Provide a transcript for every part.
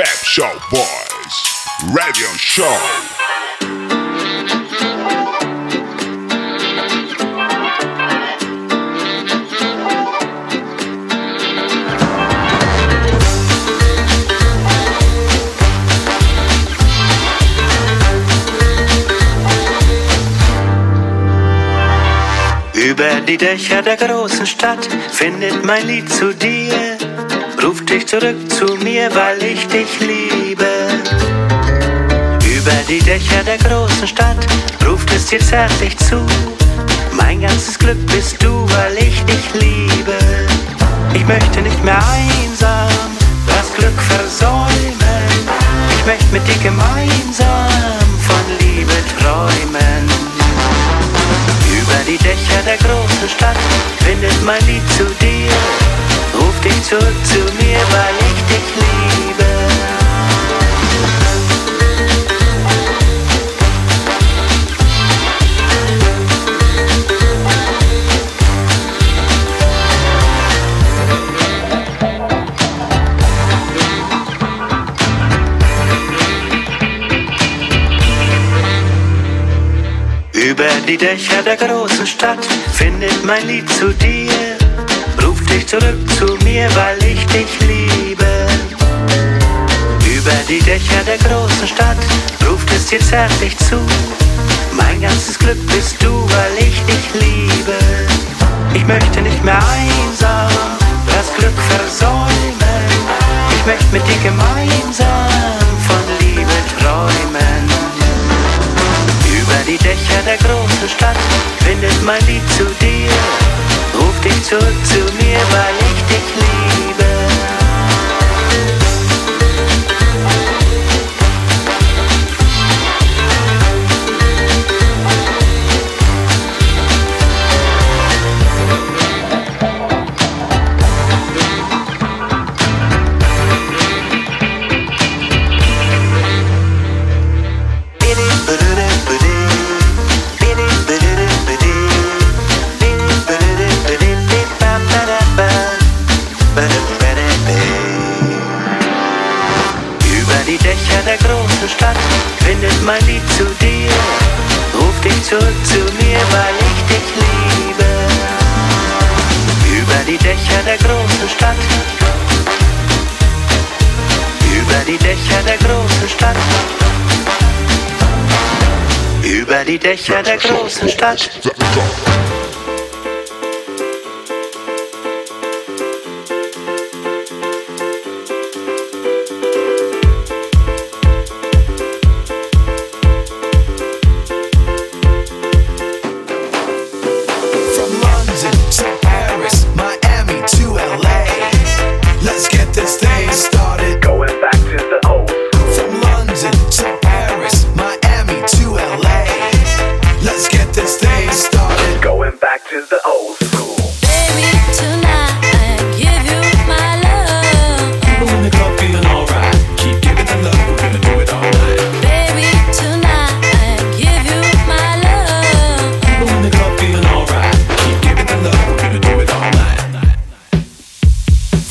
Pep Show Boys Radio Show. Über die Dächer der großen Stadt findet mein Lied zu dir, ruft dich zurück zu mir, weil ich dich liebe. Über die Dächer der großen Stadt ruft es dir zärtlich zu, mein ganzes Glück bist du, weil ich dich liebe. Ich möchte nicht mehr einsam das Glück versäumen, ich möchte mit dir gemeinsam von Liebe träumen. Über die Dächer der großen Stadt findet mein Lied zu dir zurück zu mir, weil ich dich liebe. Über die Dächer der großen Stadt findet mein Lied zu dir dich zurück zu mir, weil ich dich liebe. Über die Dächer der großen Stadt ruft es dir zärtlich zu. Mein ganzes Glück bist du, weil ich dich liebe. Ich möchte nicht mehr einsam das Glück versäumen. Ich möchte mit dir gemeinsam von Liebe träumen. Über die Dächer der großen Stadt findet mein Lied zu dir dich zurück zu mir, weil ich dich liebe. die Dächer der großen Stadt.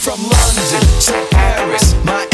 From London to Paris, my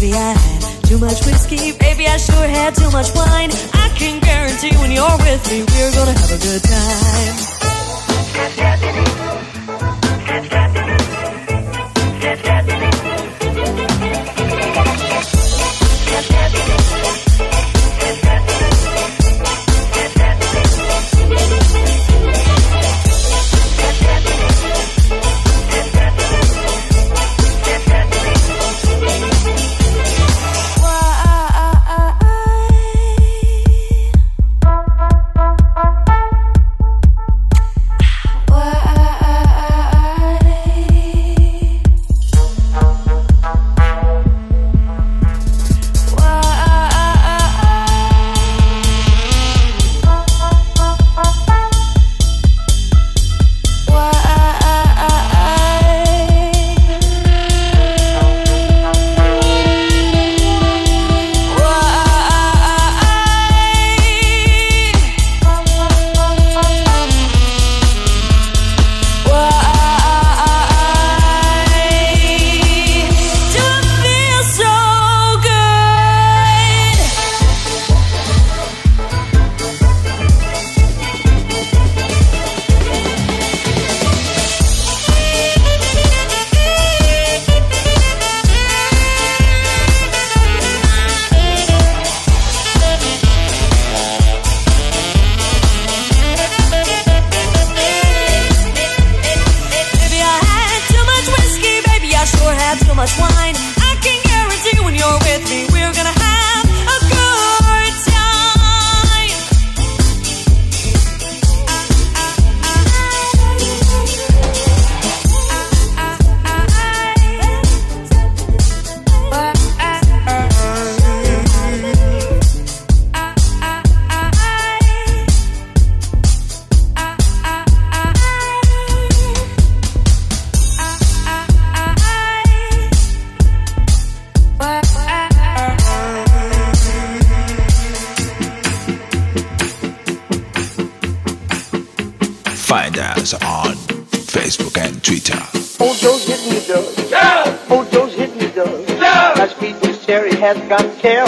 Maybe I had too much whiskey, maybe I sure had too much wine. I can guarantee when you're with me, we're gonna have a good time. has got care.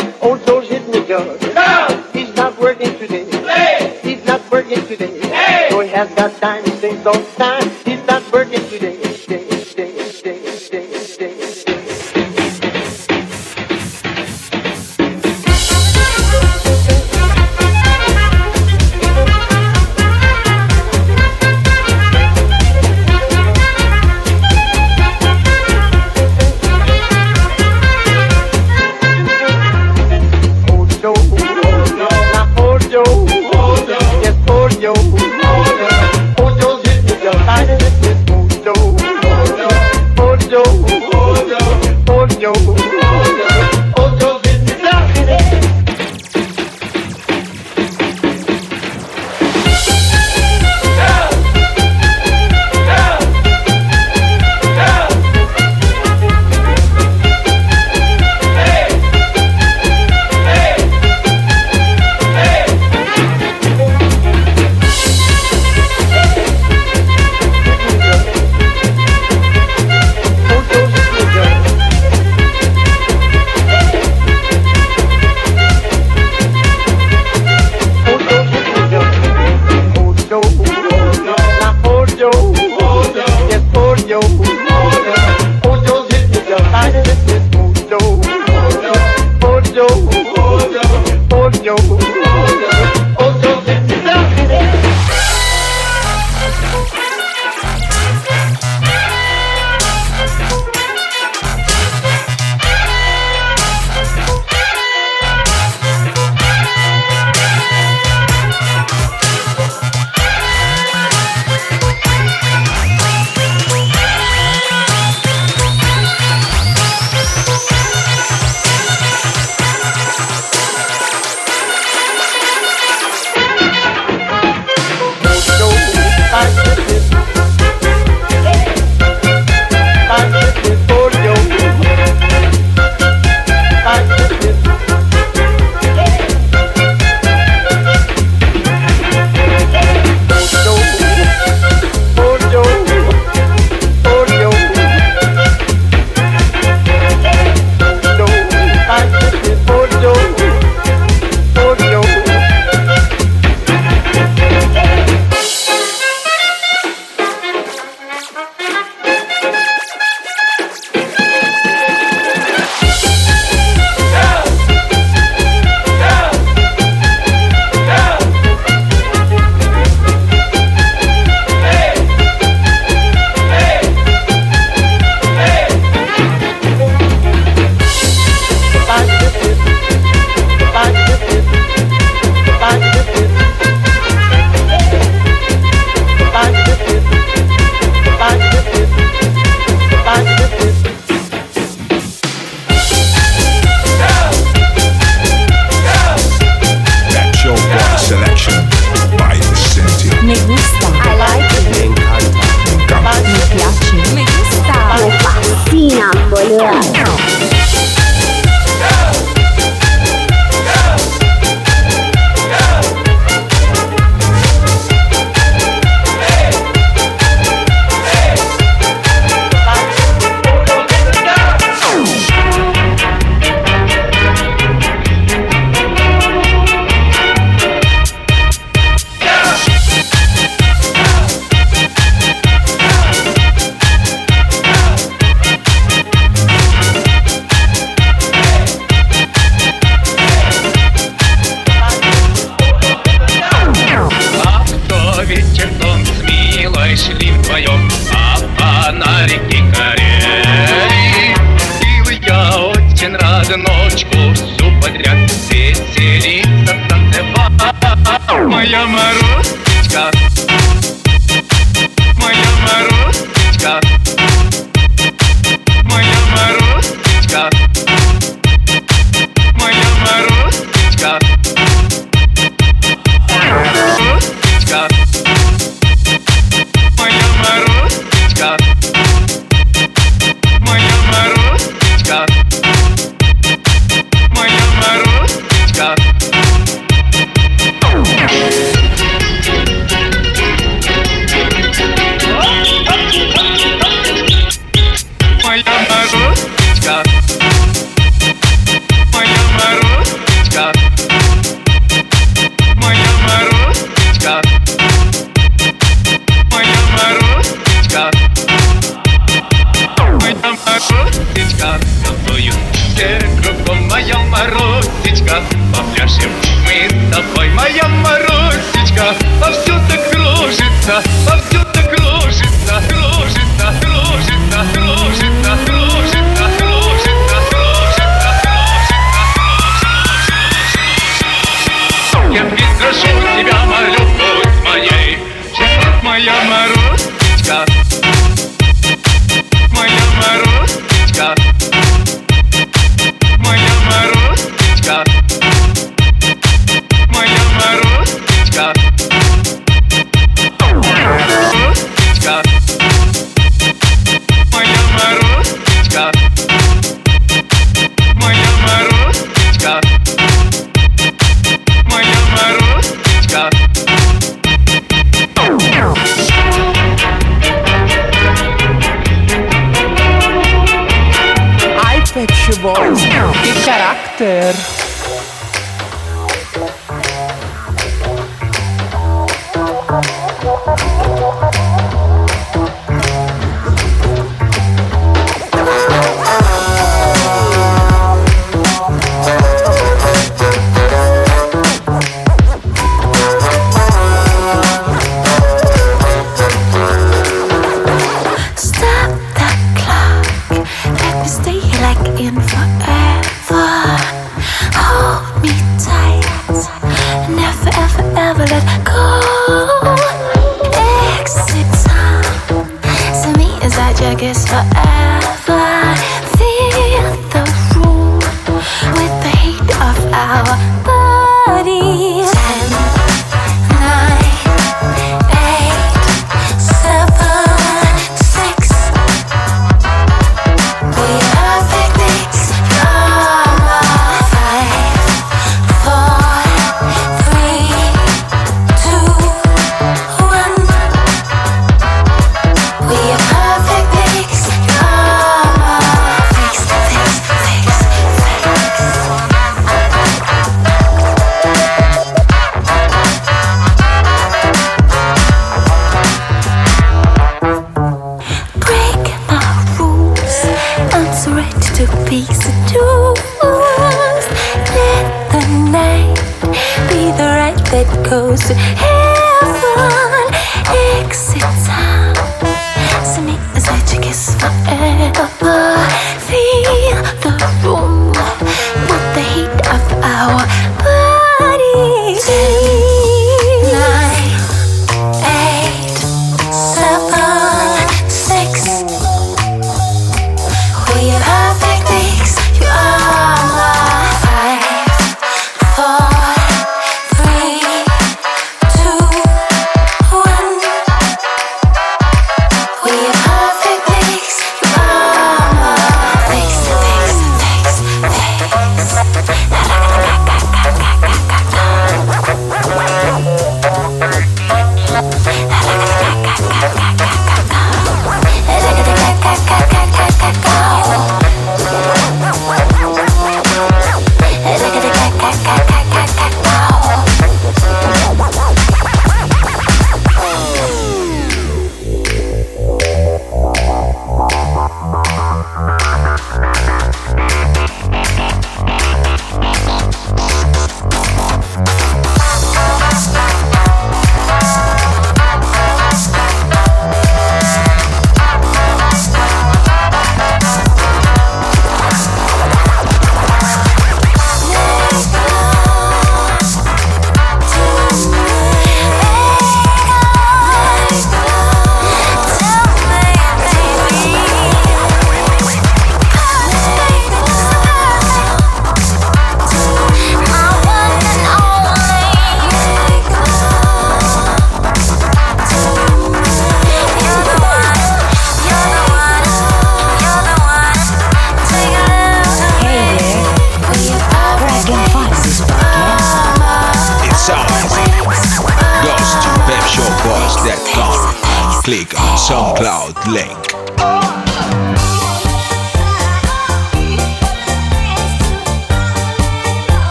biggest forever.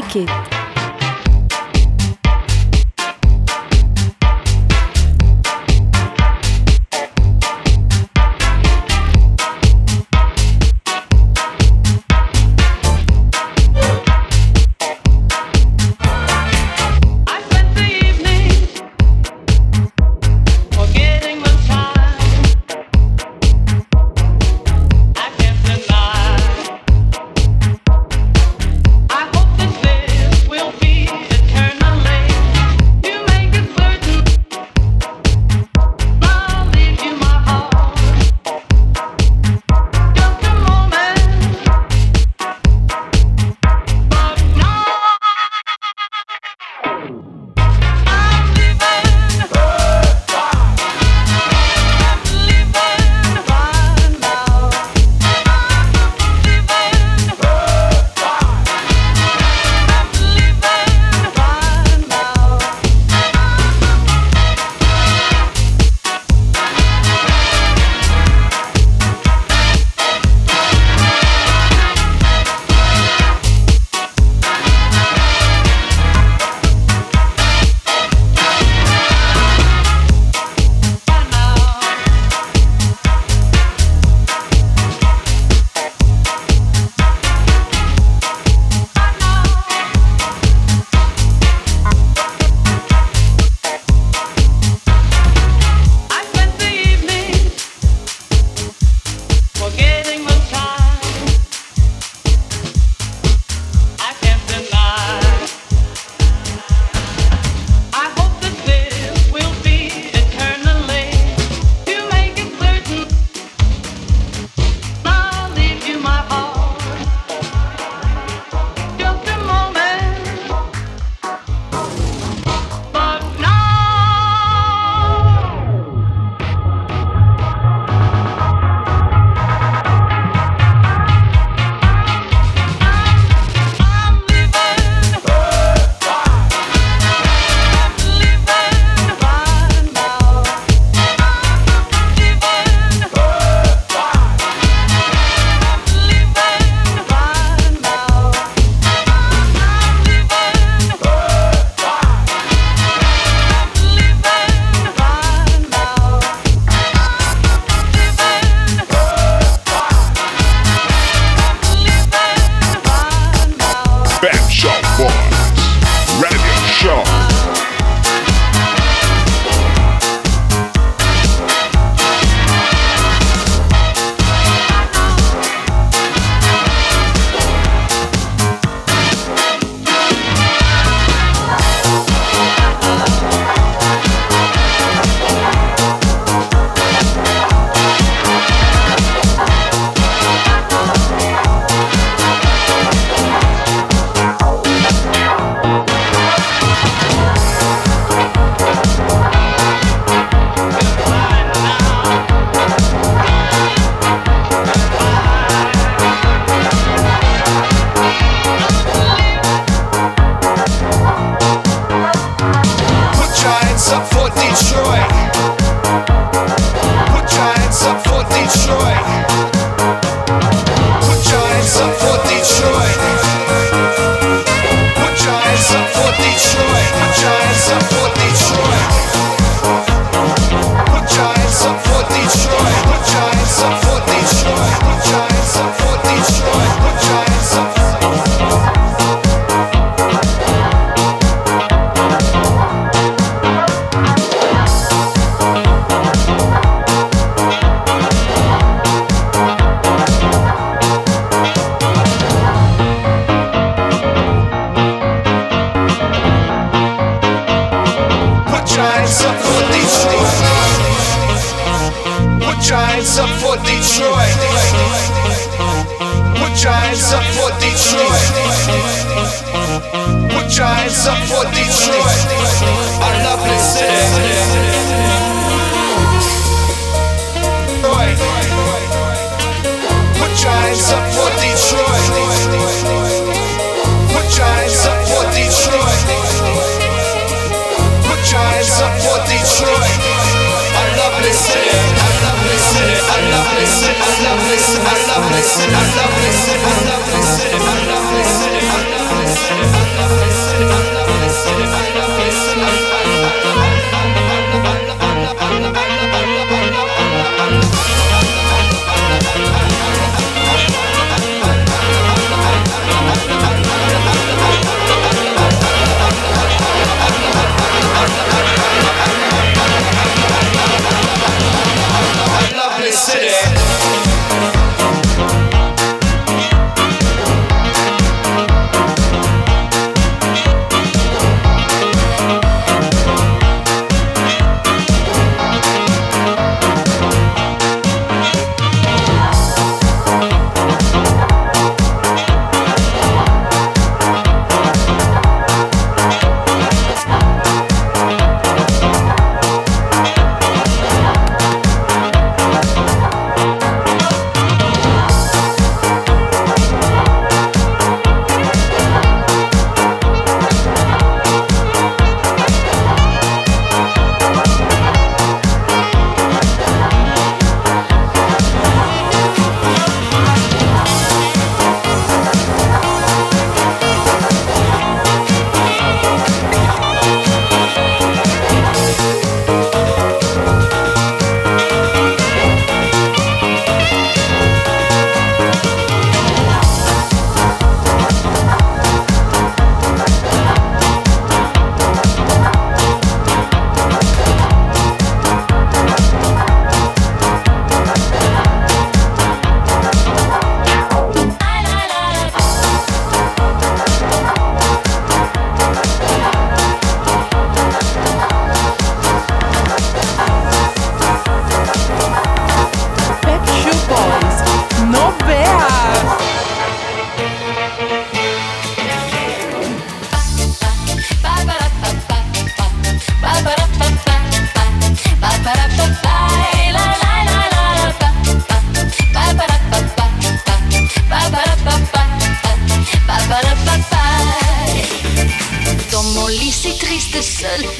Like it.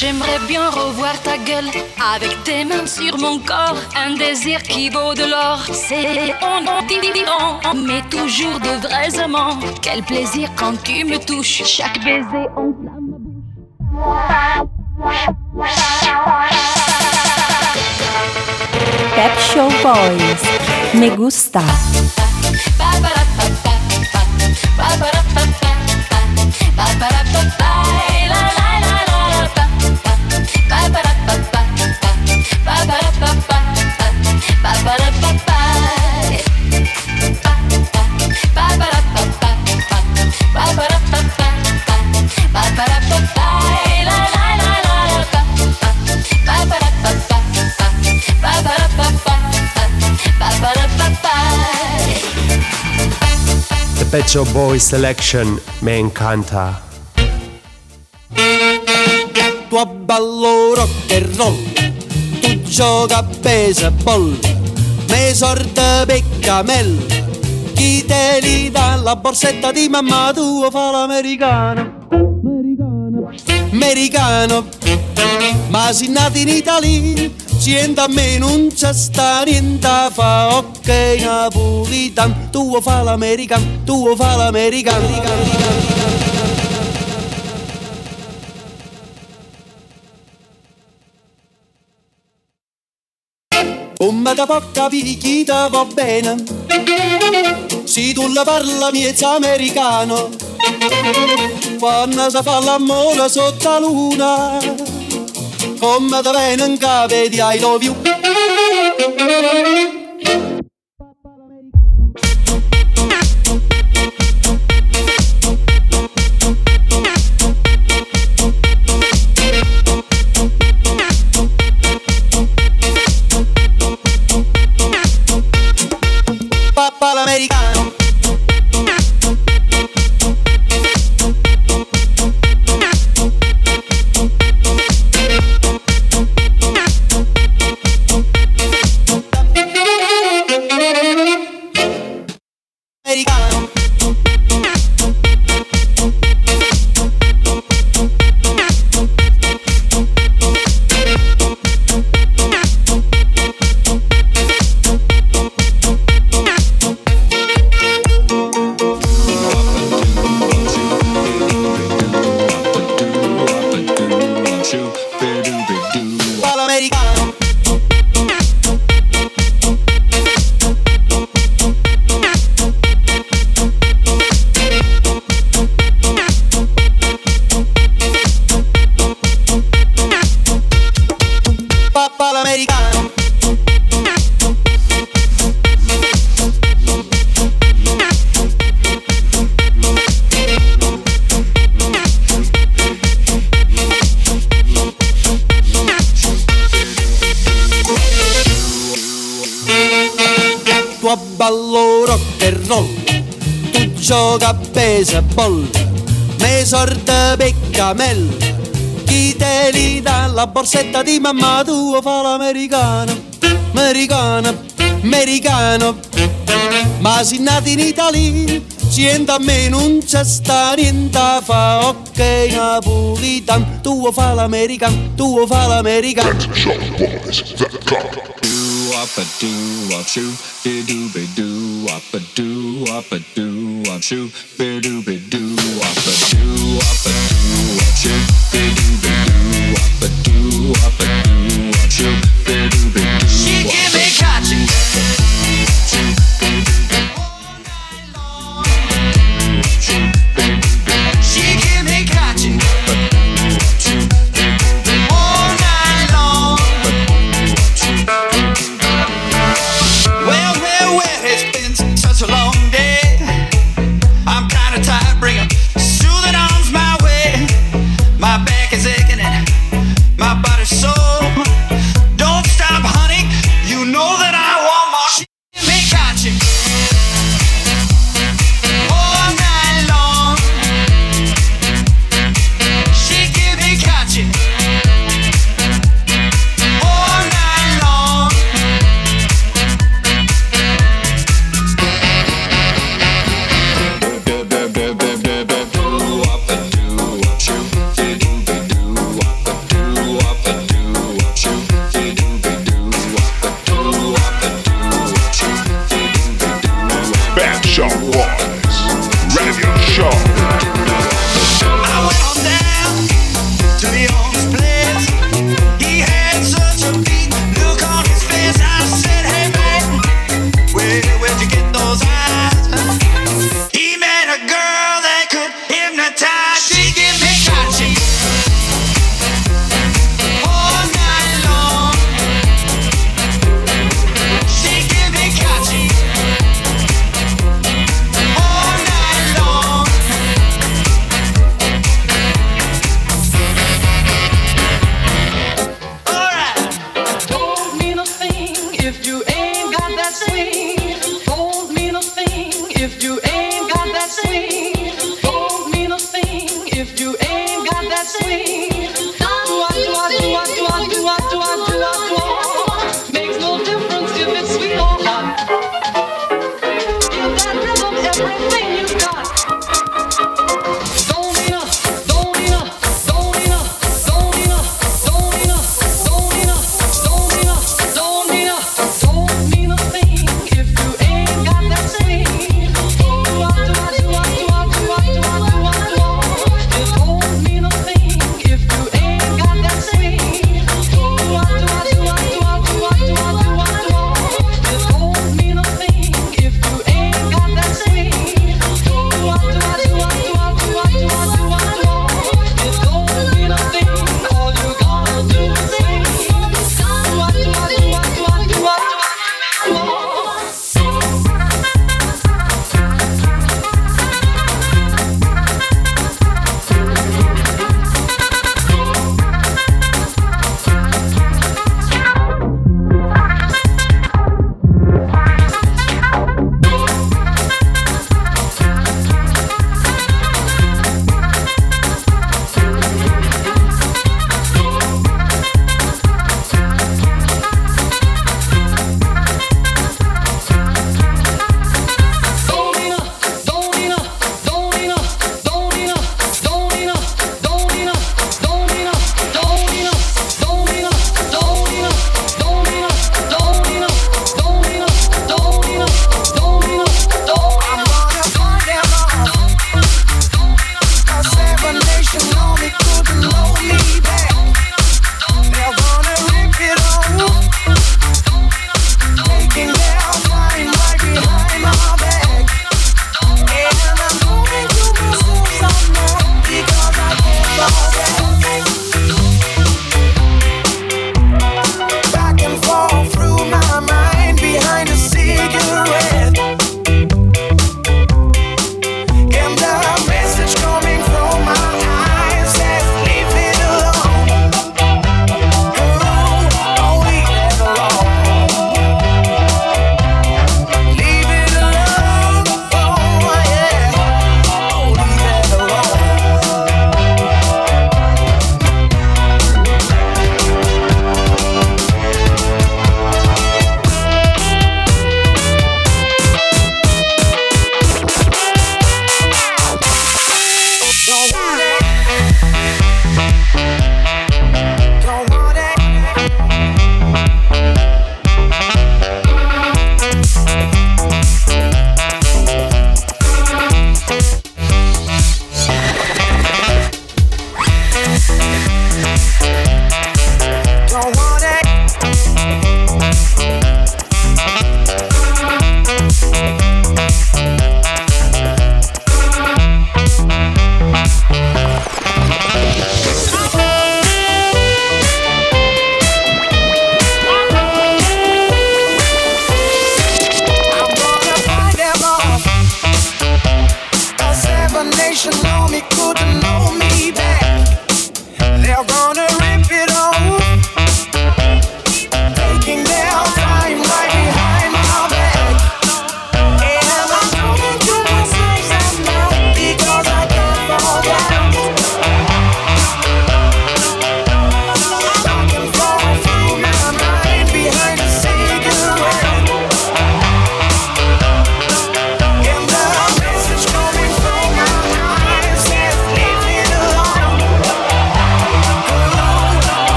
J'aimerais bien revoir ta gueule. Avec tes mains sur mon corps, un désir qui vaut de l'or. C'est on différent, mais toujours de vrais amants. Quel plaisir quand tu me touches, chaque baiser enflamme ma Pet Show Boys. Me gusta. Pet Shop Boys Selection me encanta. Tu ballo rock and roll, tu gioca a baseball, me sorte peccamel, chi te li dà la borsetta di mamma tua fa l'americano, americano, ma si nati in Italia, sienta me non c'è sta niente fa, ok napolitan, tu fa l'americano, tu fa l'americano. Come da poca picchita va bene. Se tu la parla miezza americano. Quando si fa l'amore sotto la luna From the Venom Cave, the I love you. borsetta di mamma tua fa l'americano, americano, americano. Ma si nati in Italia, sienta a me non c'è sta niente fa, ok napolitan, tu fa l'americano, tu fa l'americano. wop a doo wop shoo, be doo be doo wop a doo wop a doo wop shoo, be doo be doo wop a doo wop a doo wop shoo, be doo be doo wop a doo wop a doo wop shoo, be doo be doo.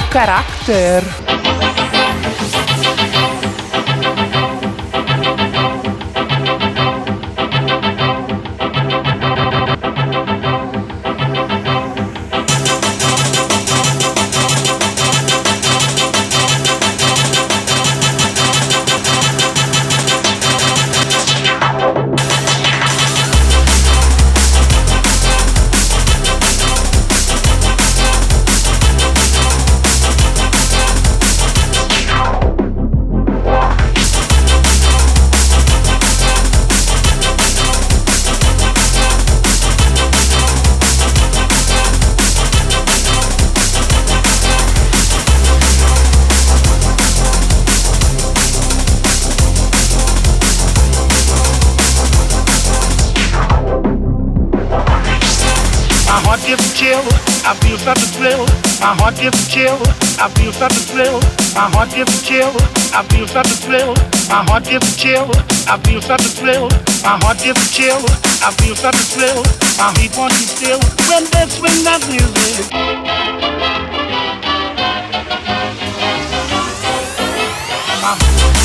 que carácter. My heart gives a chill. I feel such a thrill. My heart gives a chill. I feel such a thrill. My heart gives a chill. I feel such a thrill. My heart gives a chill. I feel such a thrill. My heat wants you still when they swing that music. My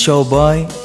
show boy.